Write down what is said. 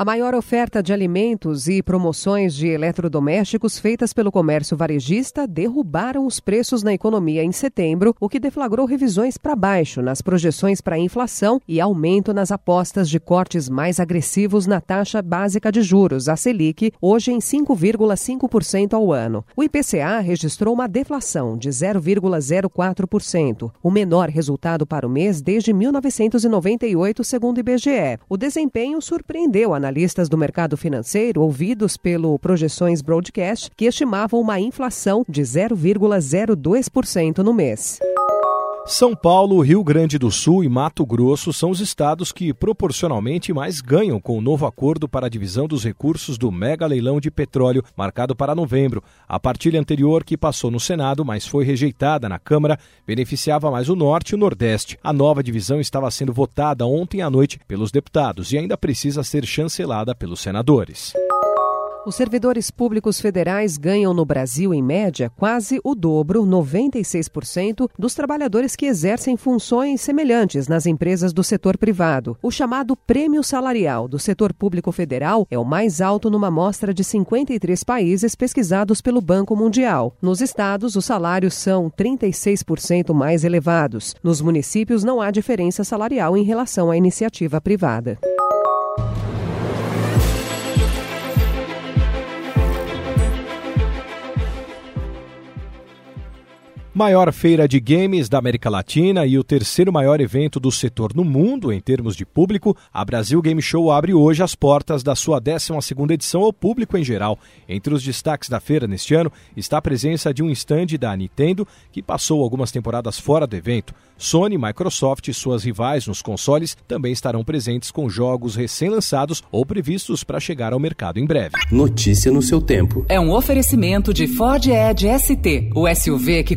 A maior oferta de alimentos e promoções de eletrodomésticos feitas pelo comércio varejista derrubaram os preços na economia em setembro, o que deflagrou revisões para baixo nas projeções para a inflação e aumento nas apostas de cortes mais agressivos na taxa básica de juros, a Selic, hoje em 5,5% ao ano. O IPCA registrou uma deflação de 0,04%, o menor resultado para o mês desde 1998, segundo o IBGE. O desempenho surpreendeu a analistas do mercado financeiro ouvidos pelo Projeções Broadcast, que estimavam uma inflação de 0,02% no mês. São Paulo, Rio Grande do Sul e Mato Grosso são os estados que proporcionalmente mais ganham com o novo acordo para a divisão dos recursos do mega leilão de petróleo marcado para novembro. A partilha anterior, que passou no Senado, mas foi rejeitada na Câmara, beneficiava mais o Norte e o Nordeste. A nova divisão estava sendo votada ontem à noite pelos deputados e ainda precisa ser chancelada pelos senadores. Os servidores públicos federais ganham no Brasil, em média, quase o dobro, 96%, dos trabalhadores que exercem funções semelhantes nas empresas do setor privado. O chamado prêmio salarial do setor público federal é o mais alto numa amostra de 53 países pesquisados pelo Banco Mundial. Nos estados, os salários são 36% mais elevados. Nos municípios, não há diferença salarial em relação à iniciativa privada. Maior feira de games da América Latina e o terceiro maior evento do setor no mundo em termos de público, a Brasil Game Show abre hoje as portas da sua 12ª edição ao público em geral. Entre os destaques da feira neste ano está a presença de um stand da Nintendo, que passou algumas temporadas fora do evento. Sony, Microsoft e suas rivais nos consoles também estarão presentes com jogos recém-lançados ou previstos para chegar ao mercado em breve. Notícia no seu tempo. É um oferecimento de Ford Edge ST, o SUV que